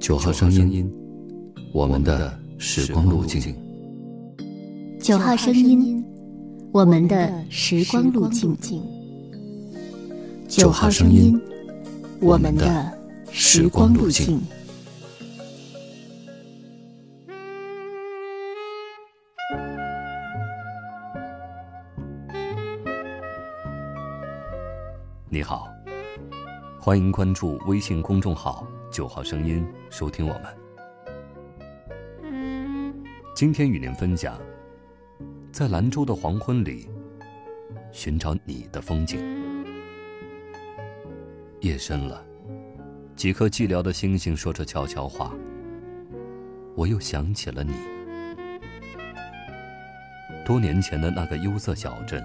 九号声音，我们的时光路径。九号声音，我们的时光路径。九号声音，我们的时光路径。你好，欢迎关注微信公众号“九号声音”，收听我们。今天与您分享，在兰州的黄昏里，寻找你的风景。夜深了，几颗寂寥的星星说着悄悄话。我又想起了你，多年前的那个幽色小镇，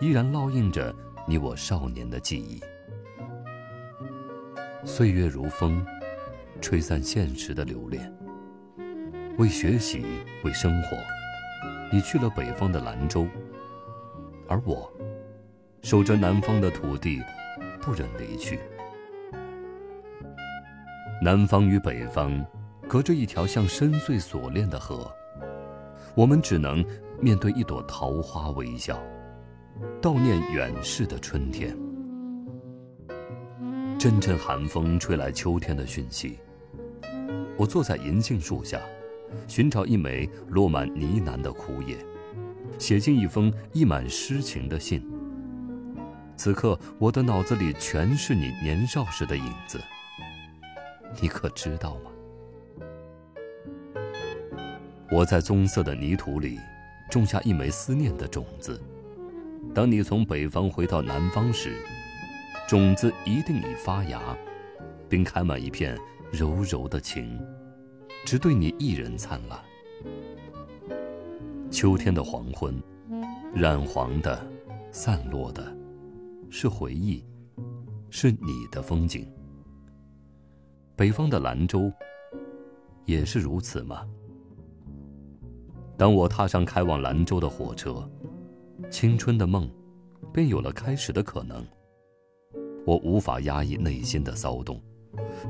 依然烙印着。你我少年的记忆，岁月如风，吹散现实的留恋。为学习，为生活，你去了北方的兰州，而我，守着南方的土地，不忍离去。南方与北方，隔着一条像深邃锁链的河，我们只能面对一朵桃花微笑。悼念远逝的春天。阵阵寒风吹来秋天的讯息。我坐在银杏树下，寻找一枚落满呢喃的枯叶，写进一封溢满诗情的信。此刻，我的脑子里全是你年少时的影子。你可知道吗？我在棕色的泥土里，种下一枚思念的种子。当你从北方回到南方时，种子一定已发芽，并开满一片柔柔的情，只对你一人灿烂。秋天的黄昏，染黄的、散落的，是回忆，是你的风景。北方的兰州，也是如此吗？当我踏上开往兰州的火车。青春的梦，便有了开始的可能。我无法压抑内心的骚动，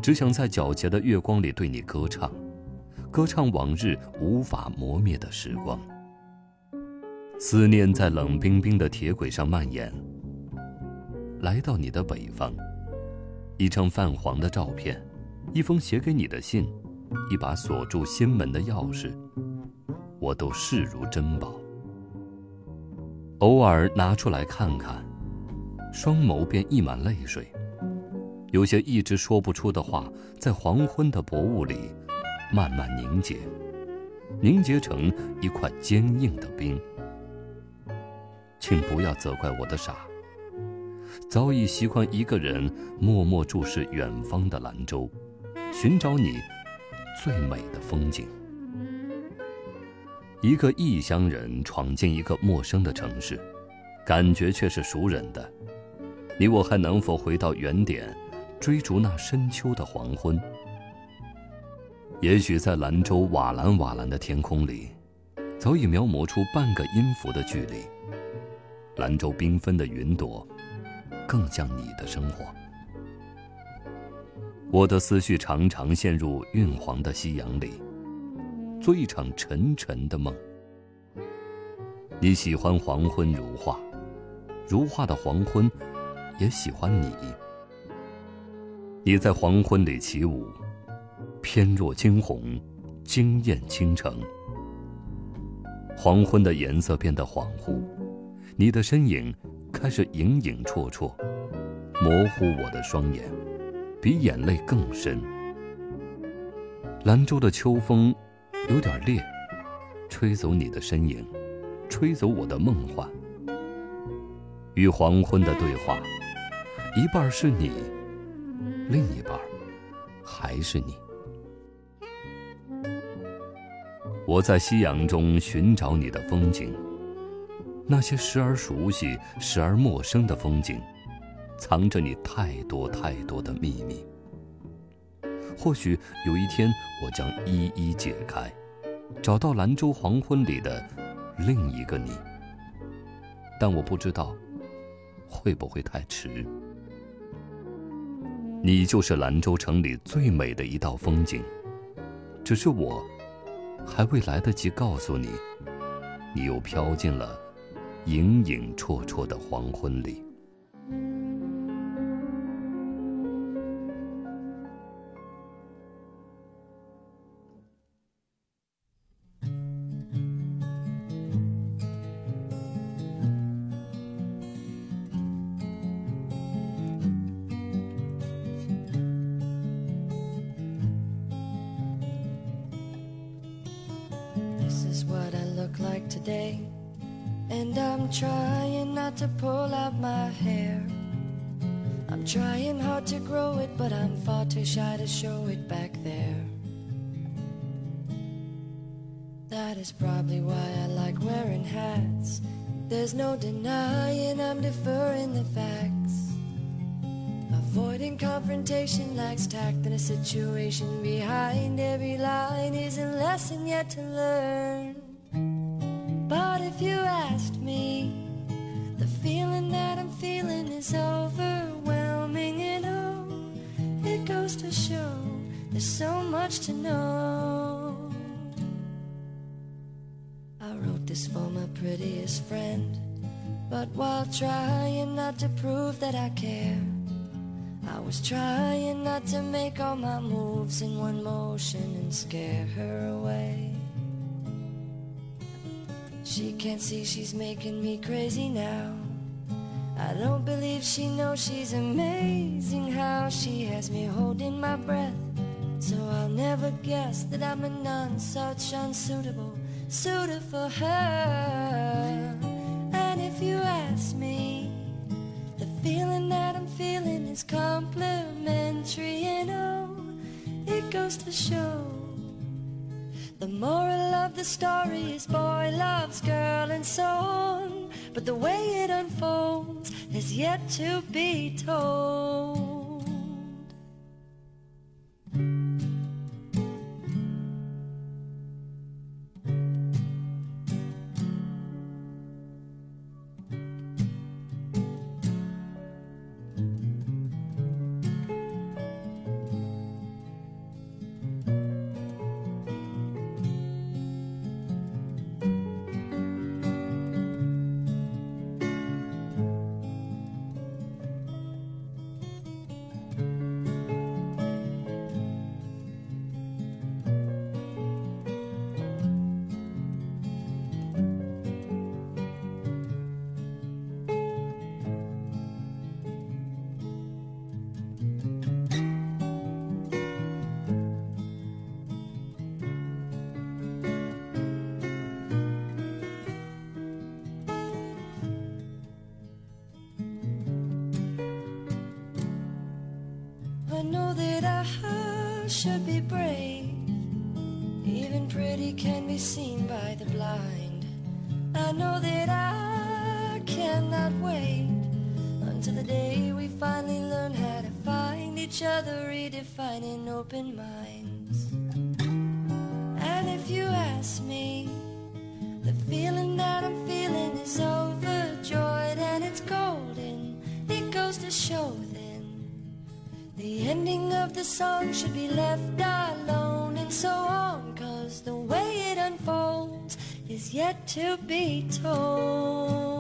只想在皎洁的月光里对你歌唱，歌唱往日无法磨灭的时光。思念在冷冰冰的铁轨上蔓延。来到你的北方，一张泛黄的照片，一封写给你的信，一把锁住心门的钥匙，我都视如珍宝。偶尔拿出来看看，双眸便溢满泪水。有些一直说不出的话，在黄昏的薄雾里慢慢凝结，凝结成一块坚硬的冰。请不要责怪我的傻。早已习惯一个人默默注视远方的兰州，寻找你最美的风景。一个异乡人闯进一个陌生的城市，感觉却是熟人的。你我还能否回到原点，追逐那深秋的黄昏？也许在兰州瓦蓝瓦蓝的天空里，早已描摹出半个音符的距离。兰州缤纷的云朵，更像你的生活。我的思绪常常陷入晕黄的夕阳里。做一场沉沉的梦。你喜欢黄昏如画，如画的黄昏，也喜欢你。你在黄昏里起舞，翩若惊鸿，惊艳倾城。黄昏的颜色变得恍惚，你的身影开始影影绰绰，模糊我的双眼，比眼泪更深。兰州的秋风。有点烈，吹走你的身影，吹走我的梦幻。与黄昏的对话，一半是你，另一半还是你。我在夕阳中寻找你的风景，那些时而熟悉、时而陌生的风景，藏着你太多太多的秘密。或许有一天，我将一一解开，找到兰州黄昏里的另一个你。但我不知道，会不会太迟。你就是兰州城里最美的一道风景。只是我，还未来得及告诉你，你又飘进了影影绰绰的黄昏里。And I'm trying not to pull out my hair. I'm trying hard to grow it, but I'm far too shy to show it back there. That is probably why I like wearing hats. There's no denying I'm deferring the facts. Avoiding confrontation lacks tact in a situation behind every line is a lesson yet to learn. But if you asked me, the feeling that I'm feeling is overwhelming, and oh, it goes to show there's so much to know. I wrote this for my prettiest friend, but while trying not to prove that I care. I was trying not to make all my moves in one motion and scare her away. She can't see she's making me crazy now. I don't believe she knows she's amazing how she has me holding my breath. So I'll never guess that I'm a none such unsuitable suitor for her. And if you ask me, the feeling that I'm feeling is complimentary, and oh, it goes to show the moral of the story is boy loves girl and so on. But the way it unfolds is yet to be told. Should be brave. Even pretty can be seen by the blind. I know that I cannot wait until the day we finally learn how to find each other, redefining open minds. And if you ask me, the feeling that I'm feeling is overjoyed and it's golden. It goes to show the ending of the song should be left alone and so on, cause the way it unfolds is yet to be told.